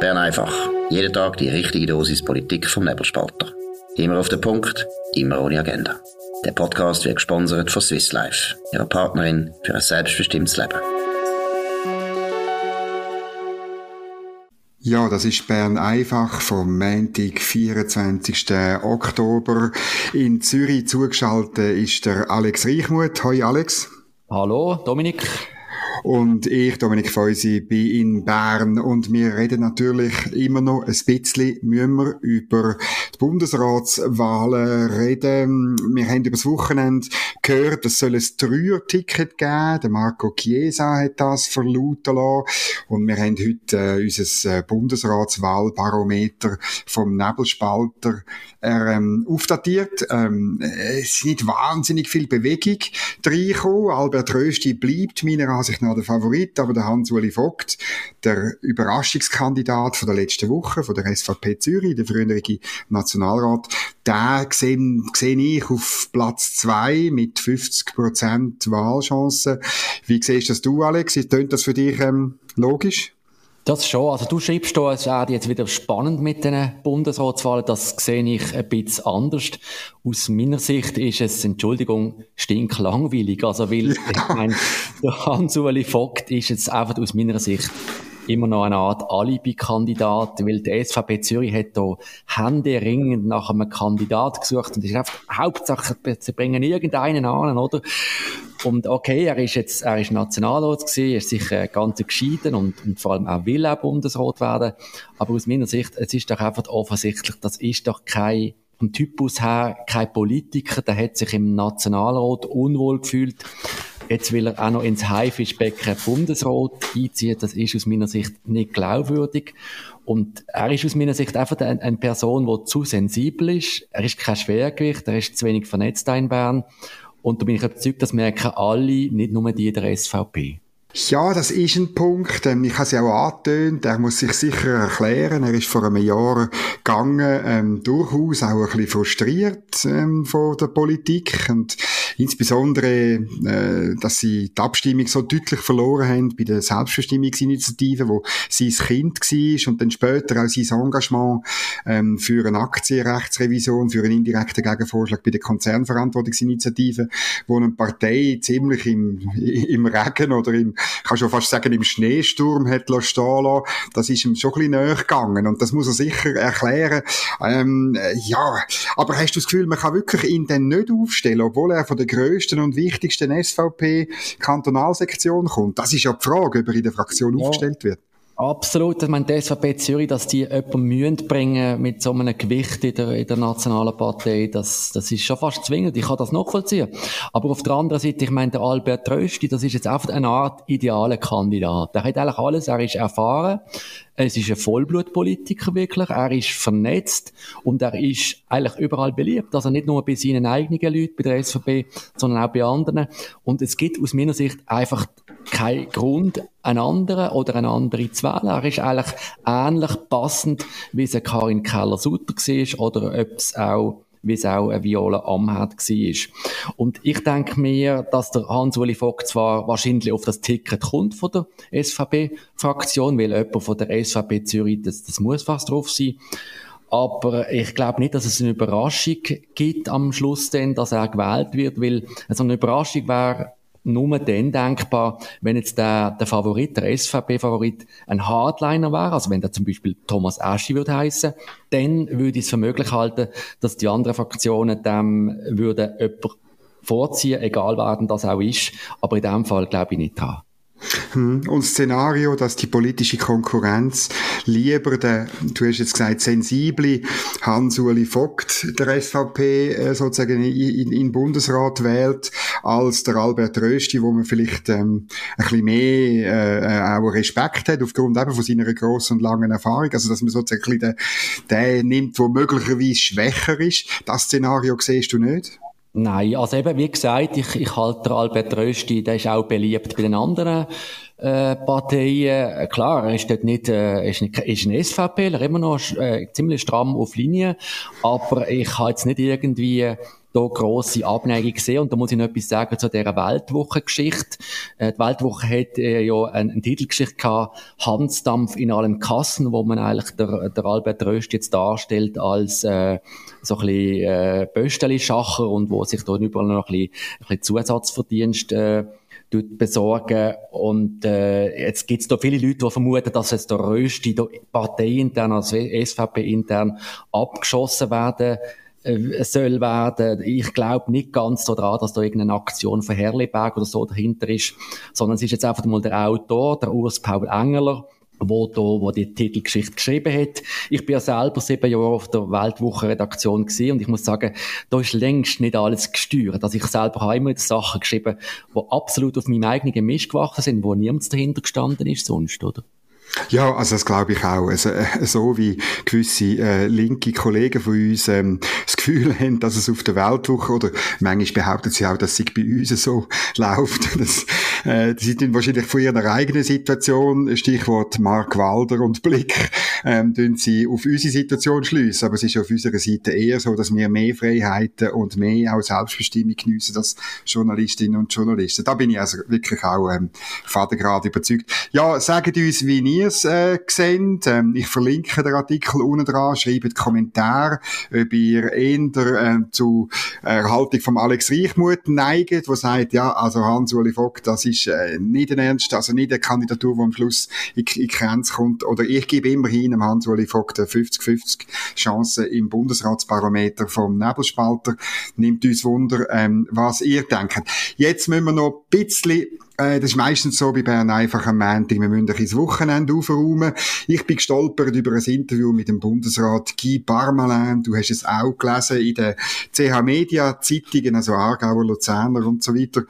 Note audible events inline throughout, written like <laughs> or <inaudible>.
Bern einfach. Jeden Tag die richtige Dosis Politik vom Nebelspalter. Immer auf den Punkt, immer ohne Agenda. Der Podcast wird gesponsert von Swiss Life, ihrer Partnerin für ein selbstbestimmtes Leben. Ja, das ist Bern einfach vom Montag, 24. Oktober. In Zürich zugeschaltet ist der Alex Reichmuth. Hoi Alex. Hallo Dominik. Und ich, Dominik Feusi, bin in Bern und wir reden natürlich immer noch ein bisschen müssen wir über die Bundesratswahlen reden. Wir haben über das Wochenende gehört, es soll ein Dreier-Ticket geben. Der Marco Chiesa hat das verlauten lassen. Und wir haben heute äh, unser äh, Bundesratswahlbarometer vom Nebelspalter ähm, aufdatiert. Ähm, es ist nicht wahnsinnig viel Bewegung reingekommen. Albert Rösti bleibt meiner Ansicht nach der Favorit, aber der Hans-Uli Vogt, der Überraschungskandidat von der letzten Woche, von der SVP Zürich, der frühere Nationalrat, der sehe, ich auf Platz zwei mit 50% Wahlchancen. Wie siehst das du, Alex? Tönt das für dich ähm, logisch? Das schon. Also du schreibst da, es wäre jetzt wieder spannend mit den Bundesratswahlen. Das sehe ich ein bisschen anders. Aus meiner Sicht ist es, Entschuldigung, stinklangweilig. Also weil, ich meine, der Hans-Uli Vogt ist jetzt einfach aus meiner Sicht immer noch eine Art Alibi-Kandidat, weil die SVP Zürich hat da händeringend nach einem Kandidat gesucht und ist einfach Hauptsache, sie bringen irgendeinen an, oder? Und okay, er ist jetzt, er ist Nationalrat gewesen, er ist sicher ganz geschieden und, und vor allem auch will auch Bundesrat werden. Aber aus meiner Sicht, es ist doch einfach offensichtlich, das ist doch kein vom Typus her kein Politiker, der hat sich im Nationalrat unwohl gefühlt. Jetzt will er auch noch ins Haifischbecken Bundesrat einziehen. Das ist aus meiner Sicht nicht glaubwürdig. Und er ist aus meiner Sicht einfach eine, eine Person, die zu sensibel ist. Er ist kein Schwergewicht, er ist zu wenig vernetzt in Bern. Und da bin ich überzeugt, das merken alle, nicht nur die der SVP. Ja, das ist ein Punkt. Ähm, ich habe es ja auch angetönt. Er muss sich sicher erklären. Er ist vor einem Jahr gegangen, ähm, durchaus auch ein bisschen frustriert ähm, von der Politik und insbesondere, äh, dass sie die Abstimmung so deutlich verloren haben bei der Selbstbestimmungsinitiative, wo sein Kind war und dann später auch sein Engagement ähm, für eine Aktienrechtsrevision, für einen indirekten Gegenvorschlag bei der Konzernverantwortungsinitiative, wo eine Partei ziemlich im, <laughs> im Regen oder im kann schon fast sagen, im Schneesturm hat stehen lassen. Das ist ihm schon ein bisschen näher gegangen. Und das muss er sicher erklären. Ähm, ja, aber hast du das Gefühl, man kann wirklich ihn dann nicht aufstellen, obwohl er von der grössten und wichtigsten SVP-Kantonalsektion kommt? Das ist ja die Frage, ob er in der Fraktion ja. aufgestellt wird. Absolut. Ich meine, die SVP Zürich, dass die jemanden mühen bringen mit so einem Gewicht in der, in der nationalen Partei, das, das ist schon fast zwingend. Ich kann das nachvollziehen. Aber auf der anderen Seite, ich meine, der Albert Rösti, das ist jetzt einfach eine Art idealer Kandidat. Der hat eigentlich alles. Er ist erfahren. Es ist ein Vollblutpolitiker wirklich. Er ist vernetzt und er ist eigentlich überall beliebt. Also nicht nur bei seinen eigenen Leuten, bei der SVP, sondern auch bei anderen. Und es gibt aus meiner Sicht einfach kein Grund, einen anderen oder eine andere zu wählen. Er ist eigentlich ähnlich passend, wie es Karin Keller-Sutter war oder ob es auch wie es auch eine Viola Amherd war. Und ich denke mir, dass der Hans-Uli Vogt zwar wahrscheinlich auf das Ticket kommt von der SVP-Fraktion, weil jemand von der SVP Zürich, das, das muss fast drauf sein. Aber ich glaube nicht, dass es eine Überraschung gibt am Schluss, denn, dass er gewählt wird, weil so eine Überraschung wäre nur dann denkbar, wenn jetzt der, der Favorit, der SVP-Favorit, ein Hardliner wäre, also wenn der zum Beispiel Thomas Aschi würde heißen, dann würde ich es für möglich halten, dass die anderen Fraktionen dem würden jemand vorziehen, egal wer denn das auch ist. Aber in dem Fall glaube ich nicht dran. Hm. Und Szenario, dass die politische Konkurrenz lieber den, du hast jetzt gesagt, sensible Hans-Uli Vogt der SVP äh, sozusagen in, in, Bundesrat wählt, als der Albert Rösti, wo man vielleicht ähm, ein bisschen mehr äh, auch Respekt hat, aufgrund eben von seiner grossen und langen Erfahrung. Also, dass man sozusagen den, den nimmt, wo möglicherweise schwächer ist. Das Szenario siehst du nicht? Nein, also eben, wie gesagt, ich, ich halte Albert Rösti, der ist auch beliebt bei den anderen äh, Parteien. Klar, er ist dort nicht, äh, ist, nicht, ist ein SVPler, immer noch äh, ziemlich stramm auf Linie, aber ich habe jetzt nicht irgendwie da grosse Abneigung gesehen. Und da muss ich noch etwas sagen zu dieser Weltwochengeschichte. Äh, die Weltwoche hat äh, ja eine, eine Titelgeschichte gehabt, Hansdampf in allen Kassen, wo man eigentlich der, der Albert Röst jetzt darstellt als äh, so ein bisschen äh, Bösteli-Schacher und wo sich da überall noch ein bisschen, ein bisschen Zusatzverdienst äh, besorgen. Und äh, jetzt gibt es da viele Leute, die vermuten, dass jetzt der Rösti parteiintern, also SVP-intern abgeschossen werden äh, soll werden. Ich glaube nicht ganz so daran, dass da irgendeine Aktion von Herliberg oder so dahinter ist, sondern es ist jetzt einfach mal der Autor, der Urs Paul Engeler, wo, da, wo die Titelgeschichte geschrieben hat. Ich bin ja selber sieben Jahre auf der Weltwoche-Redaktion gewesen und ich muss sagen, da ist längst nicht alles gesteuert. Also ich selber habe immer Sachen geschrieben, die absolut auf meinem eigenen Mist gewachsen sind, wo niemand dahinter gestanden ist sonst, oder? Ja, also das glaube ich auch. Also, äh, so wie gewisse äh, linke Kollegen von uns ähm, das Gefühl haben, dass es auf der Weltwoche oder manchmal behaupten sie auch, dass es bei uns so <laughs> läuft. Das, äh, sie sind wahrscheinlich von ihrer eigenen Situation, Stichwort Mark Walder und Blick, ähm, sie auf unsere Situation schliessen. Aber es ist auf unserer Seite eher so, dass wir mehr Freiheiten und mehr auch Selbstbestimmung geniessen als Journalistinnen und Journalisten. Da bin ich also wirklich auch ähm, gerade überzeugt. Ja, sagt uns, wie ihr es äh, seht. Ähm, ich verlinke den Artikel unten dran, schreibt Kommentar, ob ihr eher äh, zu Erhaltung von Alex Reichmuth neigt, wo sagt, ja, also Hans-Uli Vogt, das ist äh, nicht ein Ernst, also nicht eine Kandidatur, die am Schluss in, in Grenze kommt. Oder ich gebe immerhin dem Hans-Uli Vogt eine 50-50 Chance im Bundesratsbarometer vom Nebelspalter. Nimmt uns Wunder, ähm, was ihr denkt. Jetzt müssen wir noch ein bisschen äh, das ist meistens so bei Bern einfach am Montag. Wir müssen ein ins Wochenende aufräumen. Ich bin gestolpert über ein Interview mit dem Bundesrat Guy Parmelin. Du hast es auch gelesen in den CH Media Zeitungen, also Aargauer, Luzerner und so weiter.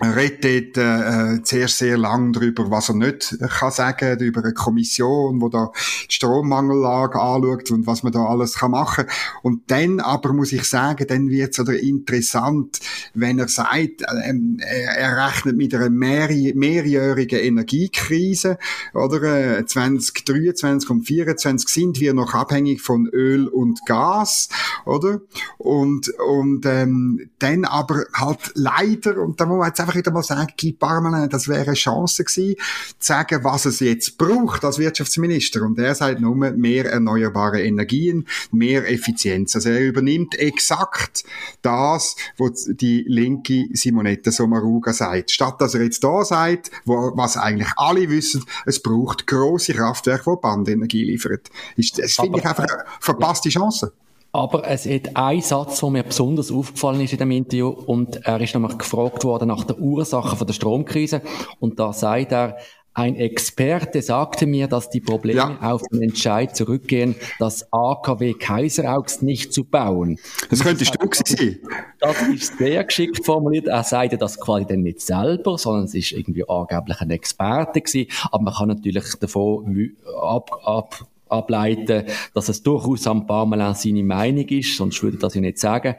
Er redet äh, zuerst sehr lang darüber, was er nicht kann sagen, über eine Kommission, wo da die Strommangellage anschaut und was man da alles kann machen. Und dann aber muss ich sagen, dann wird es interessant, wenn er sagt, ähm, er, rechnet mit einer mehr, mehrjährigen Energiekrise, oder? Äh, 2023 und 2024 sind wir noch abhängig von Öl und Gas, oder? Und, und ähm, dann aber halt leider, und da muss man jetzt einfach wieder mal sagen, Guy Parmelin, das wäre eine Chance gewesen, zu sagen, was es jetzt braucht als Wirtschaftsminister. Und er sagt nur mehr erneuerbare Energien, mehr Effizienz. Also er übernimmt exakt das, was die linke Simonetta Sommaruga sagt. Statt dass er jetzt da sagt, wo, was eigentlich alle wissen, es braucht große Kraftwerke, die Bandenergie liefern. Das finde ich einfach eine verpasste Chance. Aber es hat ein Satz, der mir besonders aufgefallen ist in dem Interview, und er ist nämlich gefragt worden nach der Ursache von der Stromkrise, und da sagt er, ein Experte sagte mir, dass die Probleme ja. auf den Entscheid zurückgehen, das AKW Kaiseraugst nicht zu bauen. Das könnte du sein. Das ist sehr geschickt formuliert. Er sagte das quasi dann nicht selber, sondern es ist irgendwie angeblich ein Experte gewesen. Aber man kann natürlich davon ab, ab ableiten, dass es durchaus am Parmelin seine Meinung ist, sonst würde das ja nicht sagen.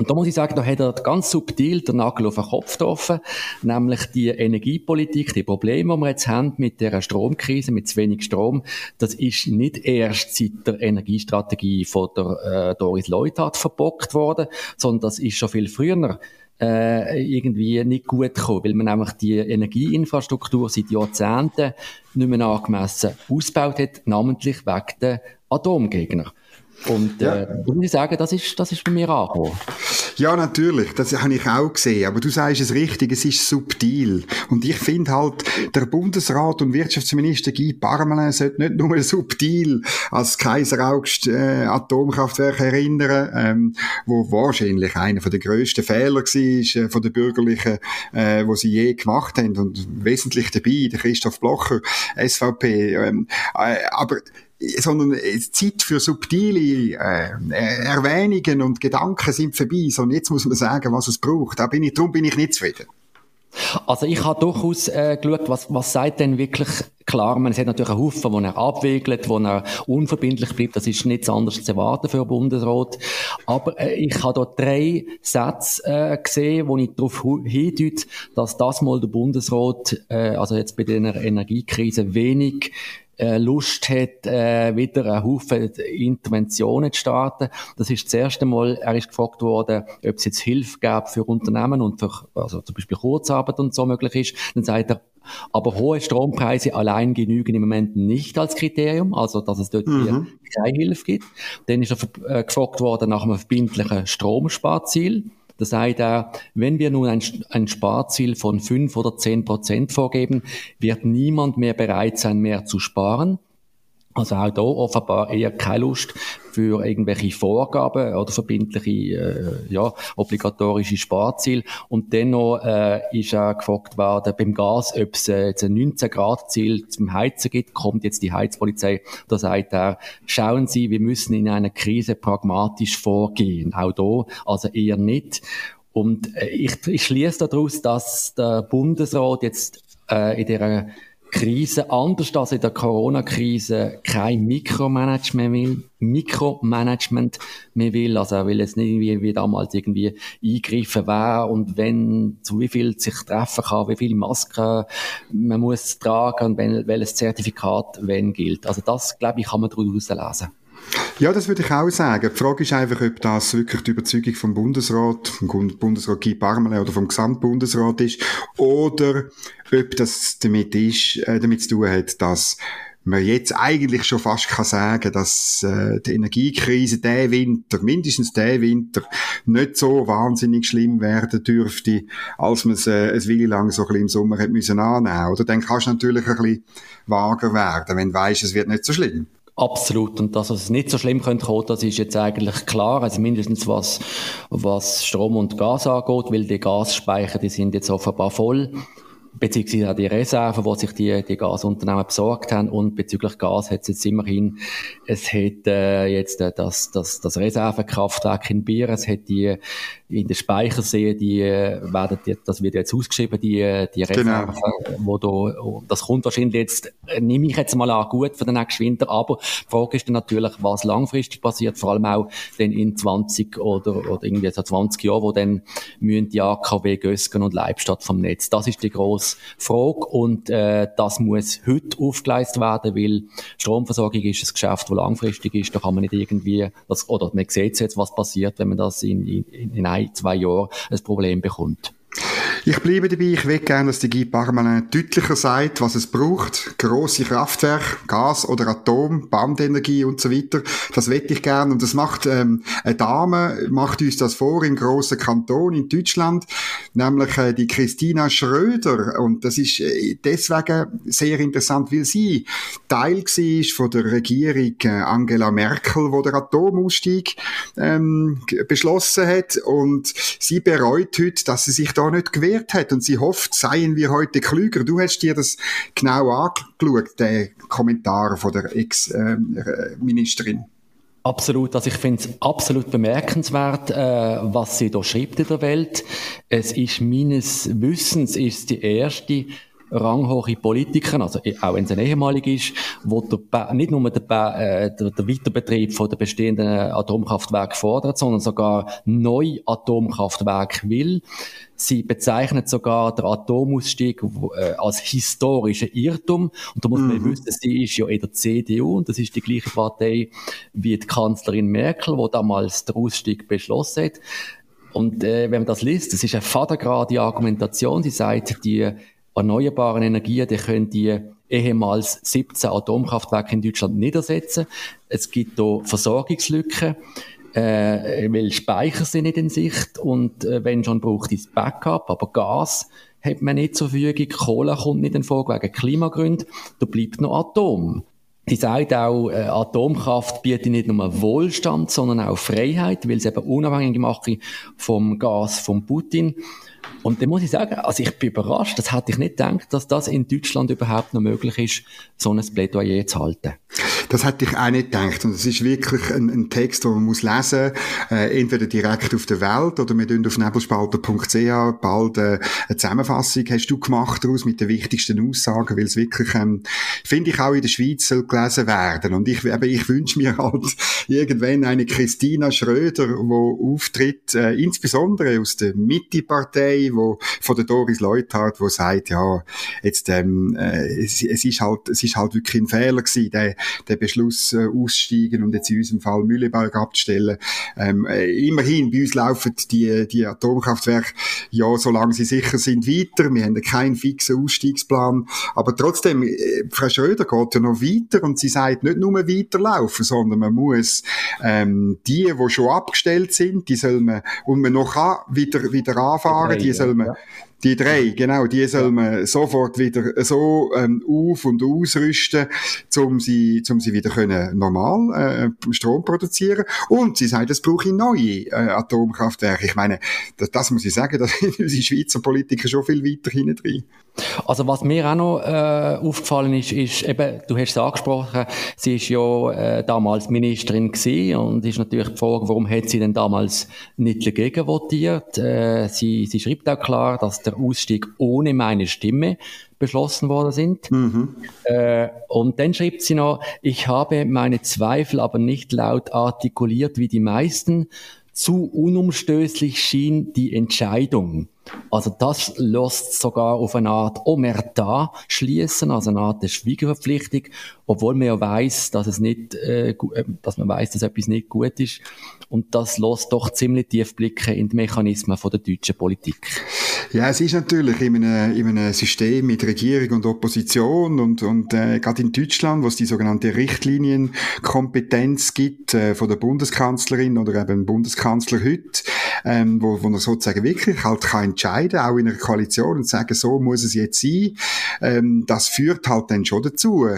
Und da muss ich sagen, da hat er ganz subtil den Nagel auf den Kopf getroffen, nämlich die Energiepolitik, die Probleme, die wir jetzt haben mit der Stromkrise, mit zu wenig Strom, das ist nicht erst seit der Energiestrategie von der äh, Doris Leuthard verbockt worden, sondern das ist schon viel früher äh, irgendwie nicht gut gekommen, weil man nämlich die Energieinfrastruktur seit Jahrzehnten nicht mehr angemessen ausgebaut hat, namentlich wegen der Atomgegner. Und äh, ja. muss ich sagen, das ist, das ist bei mir angekommen. Ja, natürlich, das habe ich auch gesehen. Aber du sagst es richtig, es ist subtil. Und ich finde halt, der Bundesrat und Wirtschaftsminister Guy Parmelin sollte nicht nur subtil als Kaiser August äh, Atomkraftwerk erinnern, ähm, wo wahrscheinlich einer der grössten Fehler war äh, von den Bürgerlichen, äh, wo sie je gemacht haben. Und wesentlich dabei, der Christoph Blocher, SVP. Ähm, äh, aber sondern Zeit für subtile äh, Erwähnungen und Gedanken sind vorbei, sondern jetzt muss man sagen, was es braucht. Da bin ich, darum bin ich nicht zufrieden. Also ich habe durchaus äh, geschaut, was, was sagt denn wirklich klar. Man, hat natürlich einen Haufen, wo er abwiegelt, wo er unverbindlich bleibt. Das ist nichts anderes zu erwarten für Bundesrat. Aber äh, ich habe da drei Sätze äh, gesehen, wo ich darauf hindeute, dass das mal der Bundesrat, äh, also jetzt bei der Energiekrise, wenig äh, Lust hat, äh, wieder einen Haufen Interventionen zu starten. Das ist das erste Mal, er ist gefragt worden, ob es jetzt Hilfe gab für Unternehmen und für, also zum Beispiel Kurzarbeit und so möglich ist. Dann sagt er, aber hohe Strompreise allein genügen im Moment nicht als Kriterium, also dass es dort mhm. keine Hilfe gibt. Dann ist er äh, gefragt worden nach einem verbindlichen Stromsparziel. Da sagt er, wenn wir nun ein, ein Sparziel von fünf oder zehn Prozent vorgeben, wird niemand mehr bereit sein, mehr zu sparen. Also auch da offenbar eher keine Lust für irgendwelche Vorgaben oder verbindliche, äh, ja, obligatorische Sparziele. Und dennoch äh, ist auch gefragt worden beim Gas, ob es äh, jetzt ein 19 Grad Ziel zum Heizen gibt, kommt jetzt die Heizpolizei. Da sagt er, schauen Sie, wir müssen in einer Krise pragmatisch vorgehen. Auch da, also eher nicht. Und äh, ich, ich schließe daraus, dass der Bundesrat jetzt äh, in der Krise, anders als in der Corona-Krise, kein Mikromanagement will, Mikromanagement mehr will. Also er will jetzt nicht irgendwie wie damals irgendwie eingreifen, wer und wenn, zu wie viel sich treffen kann, wie viele Masken man muss tragen und wenn, welches Zertifikat wenn gilt. Also das, glaube ich, kann man daraus lesen. Ja, das würde ich auch sagen. Die Frage ist einfach, ob das wirklich die Überzeugung vom Bundesrat, vom Bundesrat Guy Parmelin oder vom Gesamtbundesrat ist, oder ob das damit ist, äh, damit zu tun hat, dass man jetzt eigentlich schon fast kann sagen, dass äh, die Energiekrise der Winter, mindestens der Winter, nicht so wahnsinnig schlimm werden dürfte, als man es äh, ein Weile lang so ein bisschen im Sommer hat müssen annehmen. Oder dann kannst du natürlich ein bisschen vager werden, wenn du weißt, es wird nicht so schlimm. Absolut. Und dass es nicht so schlimm könnte kommen, das ist jetzt eigentlich klar. Also mindestens was, was Strom und Gas angeht, weil die Gasspeicher, die sind jetzt offenbar voll beziehungsweise auch die Reserven, die sich die, die Gasunternehmen besorgt haben. Und bezüglich Gas hat es jetzt immerhin, es hat äh, jetzt äh, das, das, das Reservekraftwerk in Bier, es hat die in der Speichersee, die äh, werden, die, das wird jetzt ausgeschrieben, die, äh, die. Reserven, genau. wo da, das kommt wahrscheinlich jetzt, äh, nehme ich jetzt mal an, gut für den nächsten Winter, aber die Frage ist dann natürlich, was langfristig passiert, vor allem auch dann in 20 oder, oder irgendwie so 20 Jahren, wo dann müssen die AKW Gösgen und Leibstadt vom Netz. Das ist die grosse Frage und äh, das muss heute aufgeleistet werden, weil Stromversorgung ist ein Geschäft, das langfristig ist, da kann man nicht irgendwie, das, oder man sieht jetzt, was passiert, wenn man das in, in, in ein, zwei Jahren ein Problem bekommt. Ich bleibe dabei, ich will gerne, dass die Guy Parmelin deutlicher sagt, was es braucht. Grosse Kraftwerke, Gas oder Atom, Bandenergie und so weiter. Das wette ich gerne. Und das macht ähm, eine Dame, macht uns das vor im grossen Kanton in Deutschland, nämlich äh, die Christina Schröder. Und das ist äh, deswegen sehr interessant, weil sie Teil war von der Regierung äh, Angela Merkel, wo der Atomausstieg ähm, beschlossen hat. Und sie bereut heute, dass sie sich da nicht gewählt gewehrt hat und sie hofft, seien wir heute klüger. Du hast dir das genau angeschaut, den Kommentar von der Ex-Ministerin. Absolut, also ich finde es absolut bemerkenswert, äh, was sie da schreibt in der Welt. Es ist meines Wissens ist die erste ranghohe Politiker, also auch wenn es ein ehemalig ist, wo der, nicht nur der, äh, der, der Weiterbetrieb von der bestehenden Atomkraftwerke fordert, sondern sogar neu Atomkraftwerke will. Sie bezeichnet sogar den Atomausstieg äh, als historischen Irrtum. Und da muss man mhm. wissen, sie ist ja in der CDU und das ist die gleiche Partei wie die Kanzlerin Merkel, wo damals den Ausstieg beschlossen hat. Und äh, wenn man das liest, das ist eine vatergrade Argumentation. Sie sagt, die erneuerbaren Energien, die können die ehemals 17 Atomkraftwerke in Deutschland nicht ersetzen. Es gibt hier Versorgungslücken, äh, weil Speicher sind nicht in Sicht und äh, wenn schon braucht es Backup, aber Gas hat man nicht zur Verfügung, Kohle kommt nicht in Frage wegen Klimagründen, da bleibt noch Atom. Die sagt auch, äh, Atomkraft bietet nicht nur Wohlstand, sondern auch Freiheit, weil es eben unabhängig macht vom Gas von Putin. Und da muss ich sagen, also ich bin überrascht, das hätte ich nicht gedacht, dass das in Deutschland überhaupt noch möglich ist, so ein Plädoyer zu halten. Das hätte ich auch nicht gedacht. Und es ist wirklich ein, ein, Text, den man muss lesen äh, entweder direkt auf der Welt oder wir auf nebelspalter.ch bald äh, eine Zusammenfassung hast du gemacht daraus mit den wichtigsten Aussagen, weil es wirklich, ähm, finde ich, auch in der Schweiz soll gelesen werden. Und ich, eben, ich wünsche mir halt irgendwann eine Christina Schröder, die auftritt, äh, insbesondere aus der Mitte-Partei, Partei, wo von der Doris Leuthard, wo sagt, ja, jetzt ähm, äh, es, es ist halt es ist halt wirklich ein Fehler gewesen, der, der Beschluss äh, aussteigen und jetzt in unserem Fall Mühleberg abzustellen. Ähm, äh, immerhin bei uns laufen die die Atomkraftwerke ja, solange sie sicher sind, weiter. Wir haben keinen fixen Ausstiegsplan, aber trotzdem, äh, Frau Schröder geht ja noch weiter und sie sagt nicht nur weiterlaufen, sondern man muss ähm, die, die schon abgestellt sind, die soll man und man noch kann, wieder wieder anfahren, die man ja die drei, genau, die soll man sofort wieder so ähm, auf- und ausrüsten, um sie, um sie wieder können normal äh, Strom produzieren. Und sie sagt, es brauche neue äh, Atomkraftwerke. Ich meine, das, das muss ich sagen, <laughs> da sind unsere Schweizer Politiker schon viel weiter hinten drin. Also was mir auch noch äh, aufgefallen ist, ist eben, du hast es angesprochen, sie ist ja äh, damals Ministerin gewesen und ist natürlich die Frage, warum hat sie denn damals nicht dagegen votiert? Äh, sie, sie schreibt auch klar, dass der Ausstieg ohne meine Stimme beschlossen worden sind. Mhm. Äh, und dann schreibt sie noch, ich habe meine Zweifel aber nicht laut artikuliert wie die meisten, zu unumstößlich schien die Entscheidung. Also das lässt sogar auf eine Art Omerta schließen, also eine Art der Schwiegerverpflichtung, obwohl man ja weiß, dass es nicht, äh, äh, dass man weiß, dass etwas nicht gut ist. Und das lässt doch ziemlich tief blicken in die Mechanismen von der deutschen Politik. Ja, es ist natürlich in einem, in einem System mit Regierung und Opposition und, und äh, gerade in Deutschland, wo es die sogenannte Richtlinienkompetenz gibt äh, von der Bundeskanzlerin oder eben Bundeskanzler heute, ähm, wo, wo er sozusagen wirklich halt kann entscheiden, auch in einer Koalition und sagen, so muss es jetzt sein. Ähm, das führt halt dann schon dazu,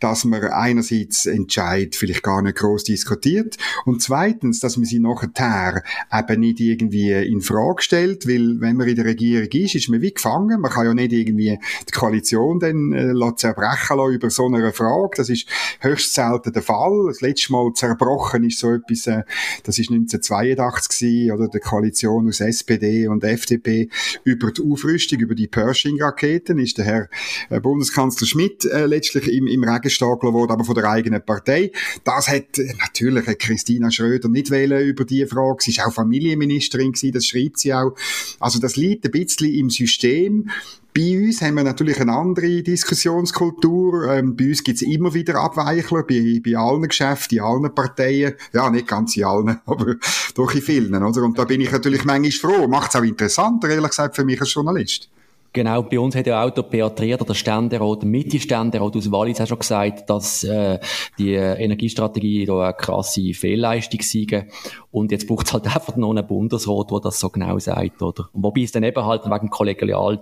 dass man einerseits Entscheid vielleicht gar nicht groß diskutiert und zweitens, dass man sie nachher eben nicht irgendwie in Frage stellt, weil wenn man in der Regierung Regierung ist, ist man wie gefangen. Man kann ja nicht irgendwie die Koalition dann äh, zerbrechen lassen über so eine Frage. Das ist höchst selten der Fall. Das letzte Mal zerbrochen ist so etwas, äh, das ist 1982 gewesen, oder der Koalition aus SPD und FDP über die Aufrüstung, über die Pershing-Raketen ist der Herr äh, Bundeskanzler Schmidt äh, letztlich im, im Regen stapeln worden, aber von der eigenen Partei. Das hat äh, natürlich Christina Schröder nicht wählen über die Frage. Sie ist auch Familienministerin gewesen, das schreibt sie auch. Also das liegt ein bisschen bisschen im System. Bei uns haben wir natürlich eine andere Diskussionskultur. Ähm, bei uns gibt es immer wieder Abweichler, bei, bei allen Geschäften, in allen Parteien. Ja, nicht ganz in allen, <laughs> aber doch in vielen. Oder? Und da bin ich natürlich manchmal froh. Macht es auch interessanter, ehrlich gesagt, für mich als Journalist. Genau, bei uns hat ja auch der Beat Rieder, der Ständerat, der Mitte-Ständerat aus Wallis auch schon gesagt, dass äh, die Energiestrategie da eine krasse Fehlleistung sei. Und jetzt braucht es halt <laughs> einfach noch einen Bundesrat, der das so genau sagt, oder? Wobei es dann eben halt wegen Kollegial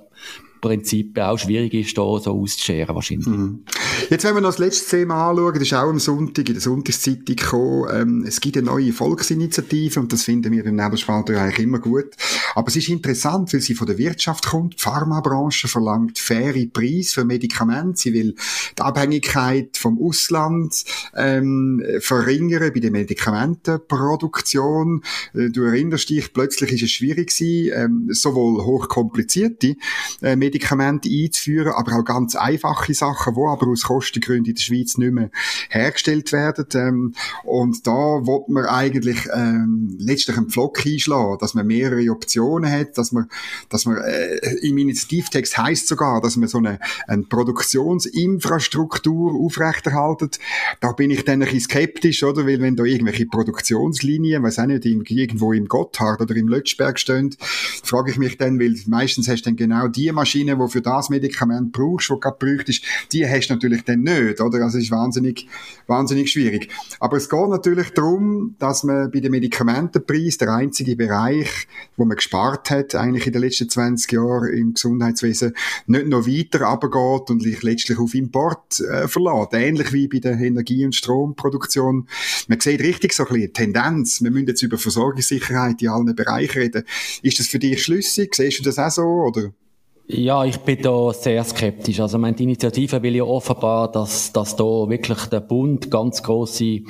Prinzip auch schwierig ist, da so auszuscheren wahrscheinlich. Mhm. Jetzt, wenn wir noch das letzte Thema anschauen, das ist auch am Sonntag in der Sonntagszeitung gekommen, ähm, es gibt eine neue Volksinitiative und das finden wir im Nebelspalter eigentlich immer gut. Aber es ist interessant, weil sie von der Wirtschaft kommt, die Pharmabranche verlangt faire Preise für Medikamente, sie will die Abhängigkeit vom Ausland ähm, verringern bei der Medikamentenproduktion. Äh, du erinnerst dich, plötzlich ist es schwierig gewesen, ähm, sowohl hochkomplizierte äh, Medikamente einzuführen, aber auch ganz einfache Sachen, wo aber aus Kostengründen in der Schweiz nicht mehr hergestellt werden. Ähm, und da wird man eigentlich ähm, letztlich einen Pflock einschlagen, dass man mehrere Optionen hat, dass man, dass man äh, im Initiativtext heißt sogar, dass man so eine, eine Produktionsinfrastruktur aufrechterhaltet. Da bin ich dann ein bisschen skeptisch, oder? Weil wenn da irgendwelche Produktionslinien, weiß auch nicht, irgendwo im Gotthard oder im Lötschberg stehen, frage ich mich dann, weil meistens hast du dann genau die Maschine, Maschine, die für das Medikament brauchst, du gerade bräuchtest, die hast du natürlich dann nicht, oder? Also es ist wahnsinnig, wahnsinnig schwierig. Aber es geht natürlich darum, dass man bei den Medikamentenpreis, der einzige Bereich, wo man gespart hat, eigentlich in den letzten 20 Jahren im Gesundheitswesen, nicht noch weiter runtergeht und sich letztlich auf Import äh, verlässt. Ähnlich wie bei der Energie- und Stromproduktion. Man sieht richtig so ein bisschen Tendenz. Wir müssen jetzt über Versorgungssicherheit in allen Bereichen reden. Ist das für dich schlüssig? Siehst du das auch so, oder? Ja, ich bin da sehr skeptisch. Also, meine, Initiative will ja offenbar, dass, dass da wirklich der Bund ganz große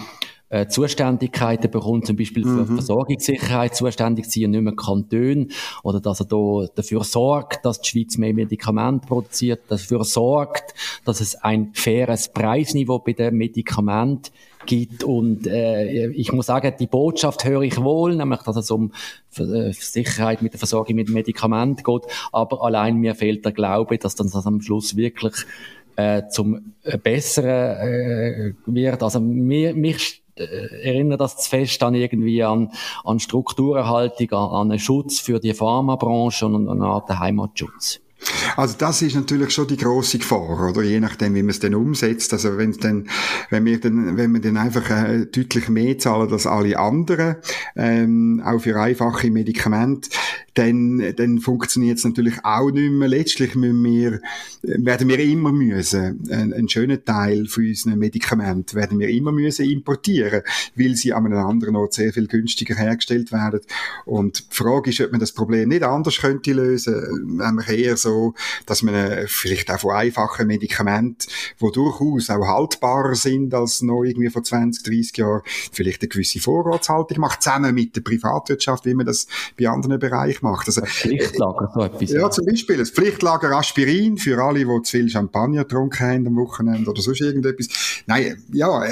äh, Zuständigkeiten bekommt, zum Beispiel für mhm. Versorgungssicherheit zuständig sein und nicht mehr Kantone, oder dass er da dafür sorgt, dass die Schweiz mehr Medikamente produziert, dafür sorgt, dass es ein faires Preisniveau bei den Medikamenten gibt. Und äh, ich muss sagen, die Botschaft höre ich wohl, nämlich, dass es um äh, Sicherheit mit der Versorgung mit Medikamenten geht. Aber allein mir fehlt der Glaube, dass dann das am Schluss wirklich äh, zum Besseren äh, wird. Also mir, mich äh, erinnert das zu fest an irgendwie an, an Strukturerhaltung, an, an einen Schutz für die Pharmabranche und an eine Art Heimatschutz. Also das ist natürlich schon die große Gefahr, oder je nachdem, wie man es dann umsetzt. Also wenn dann, wenn wir dann, wenn wir dann einfach äh, deutlich mehr zahlen als alle anderen, ähm, auch für einfache Medikamente, dann, dann funktioniert es natürlich auch nicht mehr. Letztlich müssen wir, werden wir immer müssen, einen, einen schönen Teil von unseren Medikamenten werden wir immer müssen importieren, weil sie an einem anderen Ort sehr viel günstiger hergestellt werden. Und die Frage ist, ob man das Problem nicht anders könnte lösen, nämlich eher so, dass man äh, vielleicht auch von einfachen Medikamenten, die durchaus auch haltbarer sind als noch irgendwie vor 20, 30 Jahren, vielleicht eine gewisse Vorratshaltung macht, zusammen mit der Privatwirtschaft, wie man das bei anderen Bereichen macht. Also, Pflichtlager, so etwas. Ja, zum Beispiel das Pflichtlager Aspirin für alle, die zu viel Champagner getrunken haben am Wochenende oder sonst irgendetwas. Nein, ja,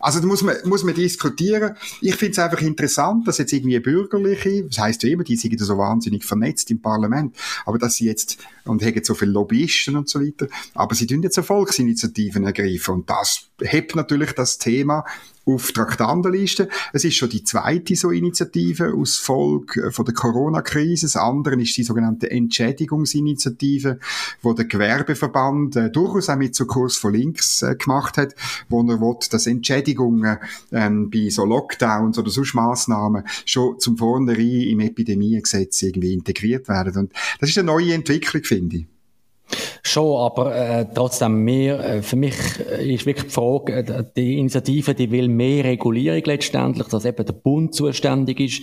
also da muss man, muss man diskutieren. Ich finde es einfach interessant, dass jetzt irgendwie Bürgerliche, das heisst ja immer, die sind so wahnsinnig vernetzt im Parlament, aber dass sie jetzt, und haben so viele Lobbyisten und so weiter, aber sie tun jetzt so Volksinitiativen ergreifen und das hebt natürlich das Thema auf Traktandenliste. Es ist schon die zweite so Initiative aus Folge von der Corona-Krise. Das andere ist die sogenannte Entschädigungsinitiative, wo der Gewerbeverband äh, durchaus auch mit so Kurs von links äh, gemacht hat, wo er will, dass Entschädigungen ähm, bei so Lockdowns oder sonst Massnahmen schon zum Vornherein im Epidemiegesetz irgendwie integriert werden. Und das ist eine neue Entwicklung, finde ich. Schon, aber äh, trotzdem mehr, äh, für mich äh, ist wirklich die Frage, äh, die Initiative, die will mehr Regulierung letztendlich, dass eben der Bund zuständig ist.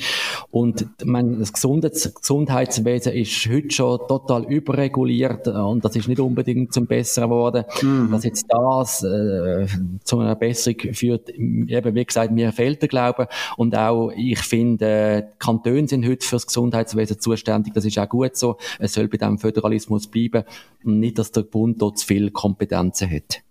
Und mein, das Gesundheits Gesundheitswesen ist heute schon total überreguliert äh, und das ist nicht unbedingt zum Besseren geworden. Mhm. Dass jetzt das äh, zu einer Besserung führt, eben wie gesagt, mir fehlt der Glaube. Und auch ich finde, äh, Kantone sind heute fürs Gesundheitswesen zuständig, das ist auch gut so, es soll bei dem Föderalismus bleiben nicht, dass der Bund dort zu viele Kompetenzen hat.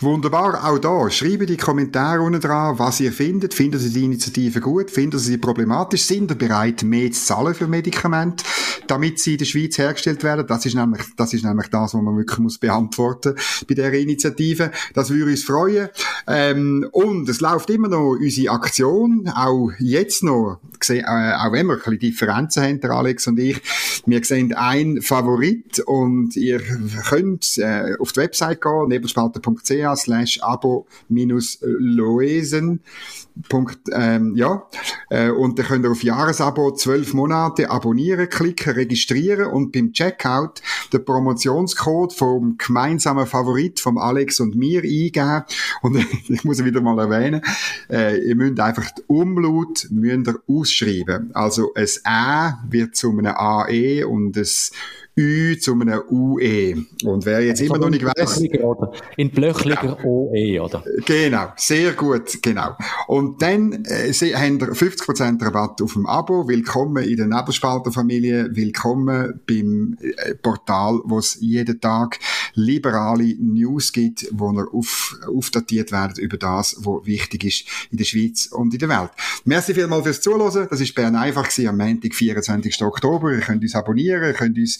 Wunderbar, auch da. Schreibe die Kommentare unten dran, was ihr findet. Findet ihr die Initiative gut? Findet ihr sie problematisch? Sind ihr bereit, mehr zu zahlen für Medikamente, damit sie in der Schweiz hergestellt werden? Das ist nämlich, das ist nämlich das, was man wirklich muss beantworten bei dieser Initiative. Das würde uns freuen. Ähm, und es läuft immer noch unsere Aktion, auch jetzt noch, äh, auch wenn wir ein bisschen Differenzen haben, der Alex und ich. Wir sehen ein Favorit und ihr könnt äh, auf die Website gehen, nebelspalter.ch slash abo minus loesen. Punkt, ähm, ja. Äh, und dann könnt ihr auf Jahresabo zwölf Monate abonnieren, klicken, registrieren und beim Checkout den Promotionscode vom gemeinsamen Favorit vom Alex und mir eingeben. Und <laughs> ich muss wieder mal erwähnen, äh, ihr müsst einfach die Umlaut ausschreiben. Also ein Ä wird zu einem AE und das Ü zu einem UE. Und wer jetzt also immer noch nicht weiß. In blöchliger genau. OE, oder? Genau, sehr gut, genau. Und dann äh, Sie, haben ihr 50% Rabatt auf dem Abo. Willkommen in der Nebelspalterfamilie. Willkommen beim äh, Portal, wo es jeden Tag liberale News gibt, wo ihr auf, aufdatiert werden über das, was wichtig ist in der Schweiz und in der Welt. Merci vielmals fürs Zuhören. Das ist Bern einfach am Montag, 24. Oktober. Ihr könnt uns abonnieren, ihr könnt uns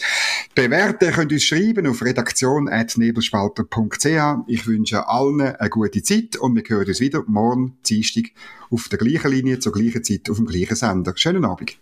bewerten, ihr könnt uns schreiben auf redaktion.nebelspalter.ch. Ich wünsche allen eine gute Zeit und wir hören uns wieder morgen, Dienstag, auf der gleichen Linie, zur gleichen Zeit, auf dem gleichen Sender. Schönen Abend.